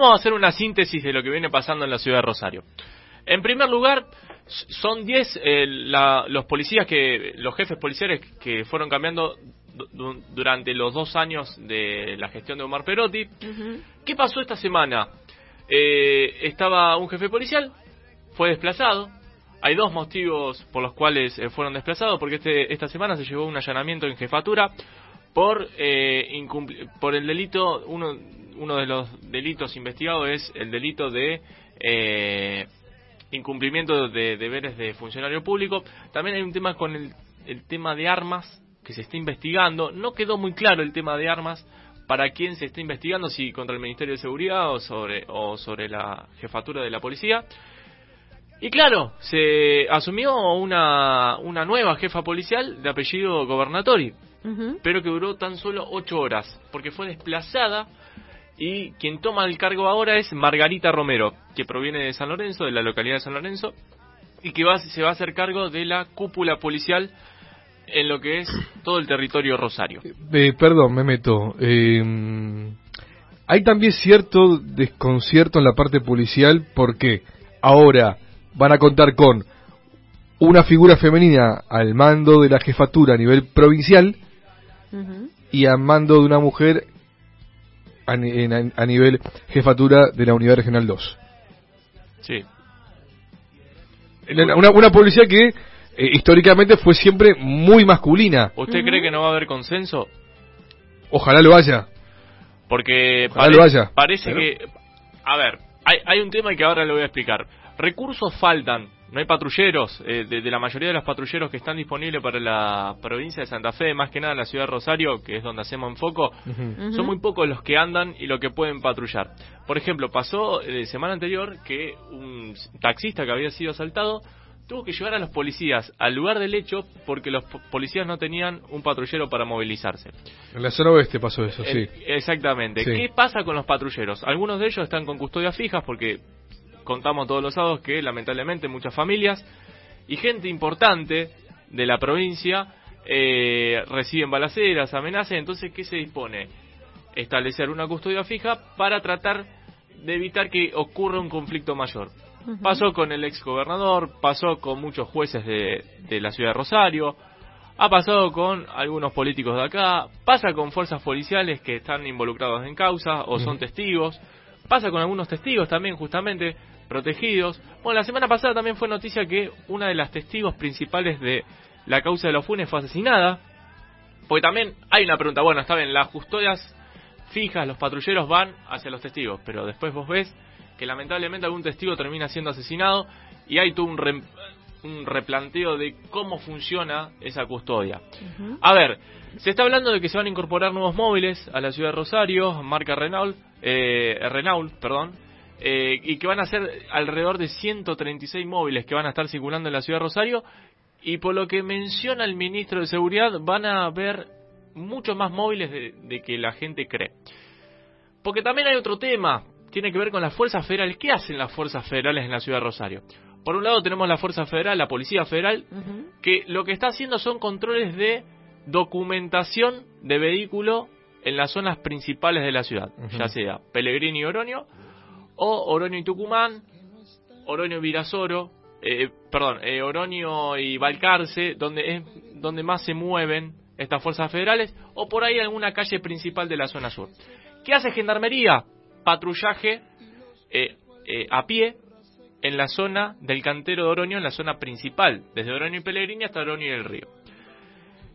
vamos a hacer una síntesis de lo que viene pasando en la ciudad de Rosario. En primer lugar, son 10 eh, los policías que, los jefes policiales que fueron cambiando durante los dos años de la gestión de Omar Perotti. ¿Qué pasó esta semana? Eh, estaba un jefe policial, fue desplazado. Hay dos motivos por los cuales eh, fueron desplazados, porque este, esta semana se llevó un allanamiento en jefatura por, eh, por el delito, uno, uno de los delitos investigados es el delito de eh, incumplimiento de deberes de funcionario público. También hay un tema con el, el tema de armas que se está investigando. No quedó muy claro el tema de armas para quién se está investigando, si contra el Ministerio de Seguridad o sobre, o sobre la jefatura de la policía. Y claro, se asumió una, una nueva jefa policial de apellido Gobernatori, pero que duró tan solo ocho horas, porque fue desplazada y quien toma el cargo ahora es Margarita Romero, que proviene de San Lorenzo, de la localidad de San Lorenzo, y que va, se va a hacer cargo de la cúpula policial en lo que es todo el territorio rosario. Eh, perdón, me meto. Eh, hay también cierto desconcierto en la parte policial porque ahora van a contar con una figura femenina al mando de la jefatura a nivel provincial y al mando de una mujer a, nivel jefatura de la unidad regional 2. Sí. Una, una policía que eh, históricamente fue siempre muy masculina. ¿Usted cree que no va a haber consenso? Ojalá lo haya. Porque parece que... A ver, hay, hay un tema que ahora le voy a explicar. Recursos faltan, no hay patrulleros, eh, de, la mayoría de los patrulleros que están disponibles para la provincia de Santa Fe, más que nada en la ciudad de Rosario, que es donde hacemos enfoco, son muy pocos los que andan y los que pueden patrullar. Por ejemplo, pasó la eh, semana anterior que un taxista que había sido asaltado tuvo que llevar a los policías al lugar del hecho porque los policías no tenían un patrullero para movilizarse. En la zona oeste pasó eso, sí. Exactamente. ¿Qué pasa con los patrulleros? Algunos de ellos están con custodia fijas porque contamos todos los sábados que lamentablemente muchas familias y gente importante de la provincia eh, reciben balaceras, amenazas, entonces ¿qué se dispone? Establecer una custodia fija para tratar de evitar que ocurra un conflicto mayor. Pasó con el ex gobernador, pasó con muchos jueces de, la ciudad de Rosario, ha pasado con algunos políticos de acá, pasa con fuerzas policiales que están involucrados en causa o son testigos, pasa con algunos testigos también justamente protegidos. Bueno, la semana pasada también fue noticia que una de las testigos principales de la causa de los funes fue asesinada. Porque también hay una pregunta, bueno, está bien, las custodias fijas, los patrulleros van hacia los testigos, pero después vos ves que lamentablemente algún testigo termina siendo asesinado y hay todo un, un replanteo de cómo funciona esa custodia. A ver, se está hablando de que se van a incorporar nuevos móviles a la ciudad de Rosario, marca Renault, eh, Renault, perdón, eh, y que van a ser alrededor de 136 móviles que van a estar circulando en la ciudad de Rosario y por lo que menciona el ministro de Seguridad van a haber muchos más móviles de que la gente cree. Porque también hay otro tema, tiene que ver con las fuerzas federales. ¿Qué hacen las fuerzas federales en la ciudad de Rosario? Por un lado tenemos la Fuerza Federal, la Policía Federal, que lo que está haciendo son controles de documentación de vehículo en las zonas principales de la ciudad, ya sea Pellegrini y Oroño, o Oroño y Tucumán, Oroño y Virasoro, eh, perdón, eh, Oroño y Balcarce, donde es donde más se mueven estas fuerzas federales, o por ahí alguna calle principal de la zona sur. ¿Qué hace Gendarmería? patrullaje eh, eh, a pie en la zona del cantero de Oroño, en la zona principal, desde Oroño y Pellegrini hasta Oroño y el río.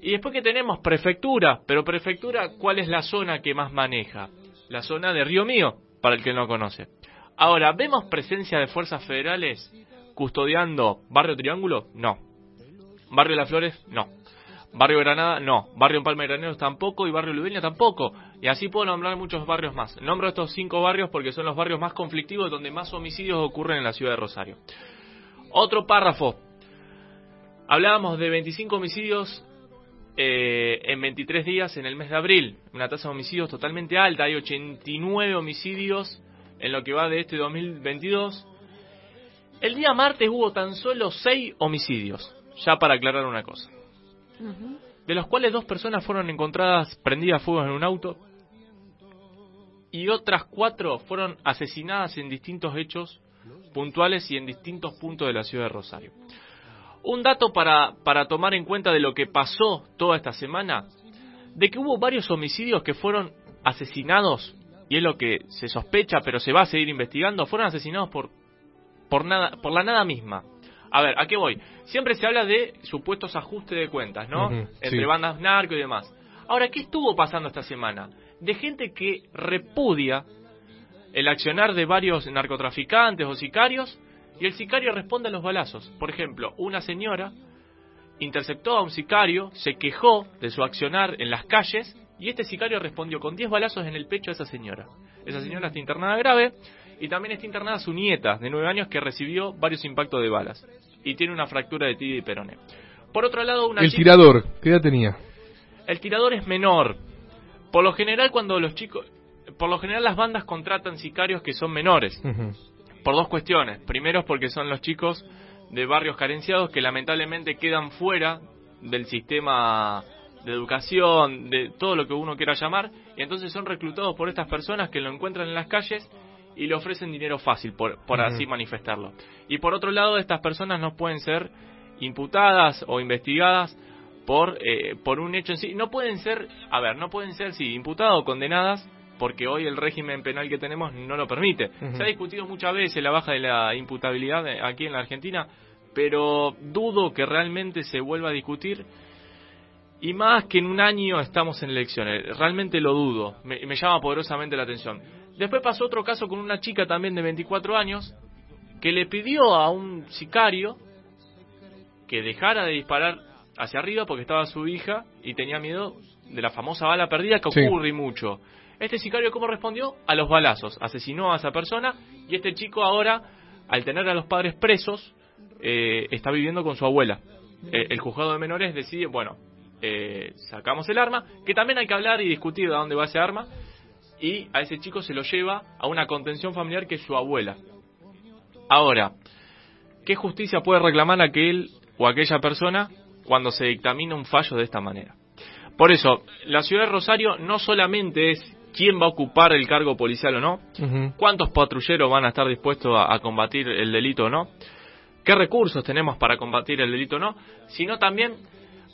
Y después que tenemos prefectura, pero prefectura, ¿cuál es la zona que más maneja? La zona de Río Mío, para el que no conoce. Ahora, ¿vemos presencia de fuerzas federales custodiando Barrio Triángulo? No. Barrio Las Flores? No. Barrio Granada, no. Barrio Palma de Graneros tampoco y Barrio Ludeña tampoco. Y así puedo nombrar muchos barrios más. Nombro estos cinco barrios porque son los barrios más conflictivos donde más homicidios ocurren en la ciudad de Rosario. Otro párrafo. Hablábamos de 25 homicidios eh, en 23 días en el mes de abril. Una tasa de homicidios totalmente alta. Hay 89 homicidios en lo que va de este 2022. El día martes hubo tan solo 6 homicidios. Ya para aclarar una cosa de los cuales dos personas fueron encontradas prendidas a fuego en un auto y otras cuatro fueron asesinadas en distintos hechos puntuales y en distintos puntos de la ciudad de Rosario. Un dato para, para tomar en cuenta de lo que pasó toda esta semana, de que hubo varios homicidios que fueron asesinados, y es lo que se sospecha, pero se va a seguir investigando, fueron asesinados por, por, nada, por la nada misma. A ver, ¿a qué voy? Siempre se habla de supuestos ajustes de cuentas, ¿no? Entre bandas narco y demás. Ahora, ¿qué estuvo pasando esta semana? De gente que repudia el accionar de varios narcotraficantes o sicarios y el sicario responde a los balazos. Por ejemplo, una señora interceptó a un sicario, se quejó de su accionar en las calles y este sicario respondió con 10 balazos en el pecho a esa señora. Esa señora está internada grave y también está internada su nieta de 9 años que recibió varios impactos de balas y tiene una fractura de tibia y peroné. Por otro lado, una El tirador, ¿qué edad tenía? El tirador es menor. Por lo general cuando los chicos por lo general las bandas contratan sicarios que son menores. Por dos cuestiones. Primero es porque son los chicos de barrios carenciados que lamentablemente quedan fuera del sistema de educación, de todo lo que uno quiera llamar, y entonces son reclutados por estas personas que lo encuentran en las calles y le ofrecen dinero fácil, por, por así manifestarlo. Y por otro lado, estas personas no pueden ser imputadas o investigadas por, eh, por un hecho en sí. No pueden ser, a ver, no pueden ser, sí, imputadas o condenadas porque hoy el régimen penal que tenemos no lo permite. Se ha discutido muchas veces la baja de la imputabilidad aquí en la Argentina, pero dudo que realmente se vuelva a discutir. Y más que en un año estamos en elecciones, realmente lo dudo, me, llama poderosamente la atención. Después pasó otro caso con una chica también de 24 años que le pidió a un sicario que dejara de disparar hacia arriba porque estaba su hija y tenía miedo de la famosa bala perdida que ocurre mucho. Este sicario, ¿cómo respondió? A los balazos. Asesinó a esa persona y este chico ahora, al tener a los padres presos, eh, está viviendo con su abuela. Eh, el juzgado de menores decide, bueno, eh, sacamos el arma, que también hay que hablar y discutir de dónde va ese arma, y a ese chico se lo lleva a una contención familiar que es su abuela. Ahora, ¿qué justicia puede reclamar aquel o aquella persona cuando se dictamina un fallo de esta manera? Por eso, la ciudad de Rosario no solamente es quién va a ocupar el cargo policial o no, cuántos patrulleros van a estar dispuestos a, combatir el delito o no, qué recursos tenemos para combatir el delito o no, sino también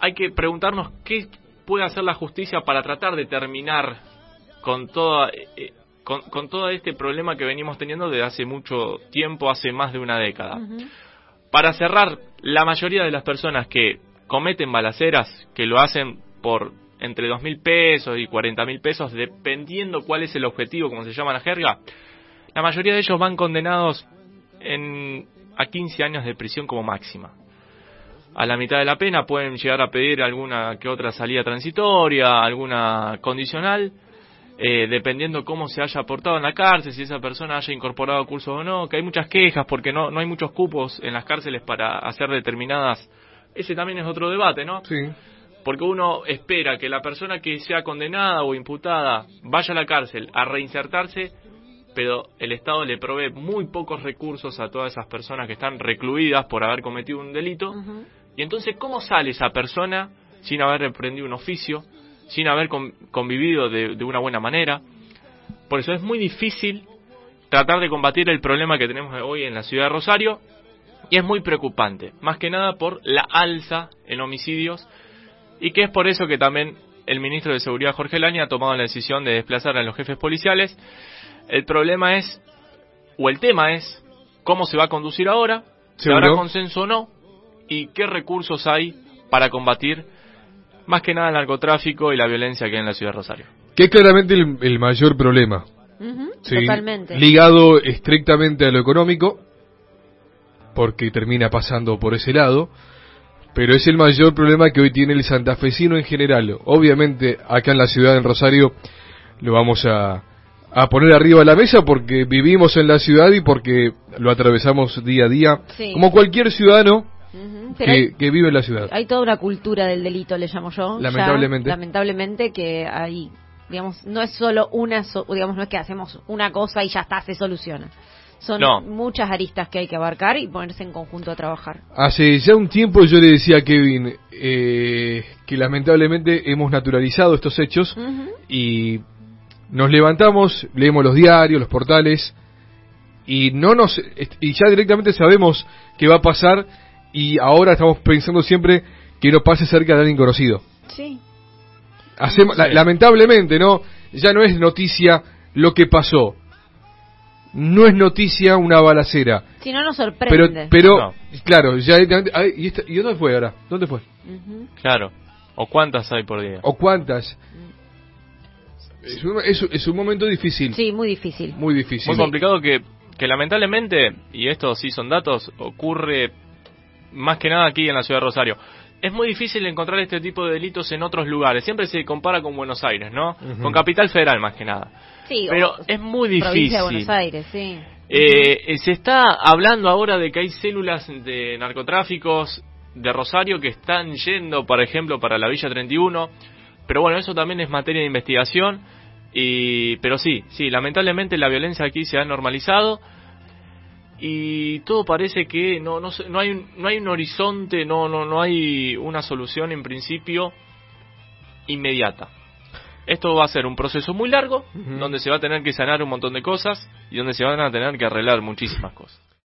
hay que preguntarnos qué puede hacer la justicia para tratar de terminar con toda eh, eh, con, todo este problema que venimos teniendo desde hace mucho tiempo, hace más de una década. Para cerrar, la mayoría de las personas que cometen balaceras, que lo hacen por entre dos mil pesos y cuarenta mil pesos, dependiendo cuál es el objetivo, como se llama la jerga, la mayoría de ellos van condenados en, a 15 años de prisión como máxima. A la mitad de la pena pueden llegar a pedir alguna que otra salida transitoria, alguna condicional, eh, dependiendo cómo se haya aportado en la cárcel, si esa persona haya incorporado cursos o no, que hay muchas quejas porque no, no hay muchos cupos en las cárceles para hacer determinadas... Ese también es otro debate, ¿no? Sí porque uno espera que la persona que sea condenada o imputada vaya a la cárcel a reinsertarse, pero el Estado le provee muy pocos recursos a todas esas personas que están recluidas por haber cometido un delito. Y entonces, ¿cómo sale esa persona sin haber emprendido un oficio, sin haber convivido de, de una buena manera? Por eso es muy difícil tratar de combatir el problema que tenemos hoy en la ciudad de Rosario y es muy preocupante, más que nada por la alza en homicidios y que es por eso que también el ministro de Seguridad Jorge Lani ha tomado la decisión de desplazar a los jefes policiales. El problema es, o el tema es, cómo se va a conducir ahora, si habrá consenso o no, y qué recursos hay para combatir más que nada el narcotráfico y la violencia que hay en la ciudad de Rosario. Que es claramente el, mayor problema. totalmente. Ligado estrictamente a lo económico, porque termina pasando por ese lado pero es el mayor problema que hoy tiene el santafesino en general. Obviamente, acá en la ciudad, en Rosario, lo vamos a, poner arriba de la mesa porque vivimos en la ciudad y porque lo atravesamos día a día, como cualquier ciudadano que, vive en la ciudad. Hay toda una cultura del delito, le llamo yo. Lamentablemente. lamentablemente que hay, digamos, no es solo una, digamos, no es que hacemos una cosa y ya está, se soluciona. Son muchas aristas que hay que abarcar y ponerse en conjunto a trabajar. Hace ya un tiempo yo le decía a Kevin eh, que lamentablemente hemos naturalizado estos hechos y nos levantamos, leemos los diarios, los portales, y no nos y ya directamente sabemos qué va a pasar y ahora estamos pensando siempre que no pase cerca de alguien conocido. Sí. Hacemos, lamentablemente, ¿no? Ya no es noticia lo que pasó. No es noticia una balacera. Si no nos sorprende. Pero, pero claro, ya ¿y, ¿y, dónde fue ahora? ¿Dónde fue? Claro. ¿O cuántas hay por día? ¿O cuántas? Es un, es, un, momento difícil. Sí, muy difícil. Muy difícil. Muy complicado que, que lamentablemente, y esto sí son datos, ocurre más que nada aquí en la ciudad de Rosario. Es muy difícil encontrar este tipo de delitos en otros lugares. Siempre se compara con Buenos Aires, ¿no? Con Capital Federal más que nada. Sí, Pero es muy difícil. De Buenos Aires, sí. Eh, se está hablando ahora de que hay células de narcotráficos de Rosario que están yendo, por ejemplo, para la Villa 31. Pero bueno, eso también es materia de investigación. Y, pero sí, sí, lamentablemente la violencia aquí se ha normalizado y todo parece que no no, no hay un, no hay un horizonte, no no no hay una solución en principio inmediata. Esto va a ser un proceso muy largo, donde se va a tener que sanar un montón de cosas y donde se van a tener que arreglar muchísimas cosas.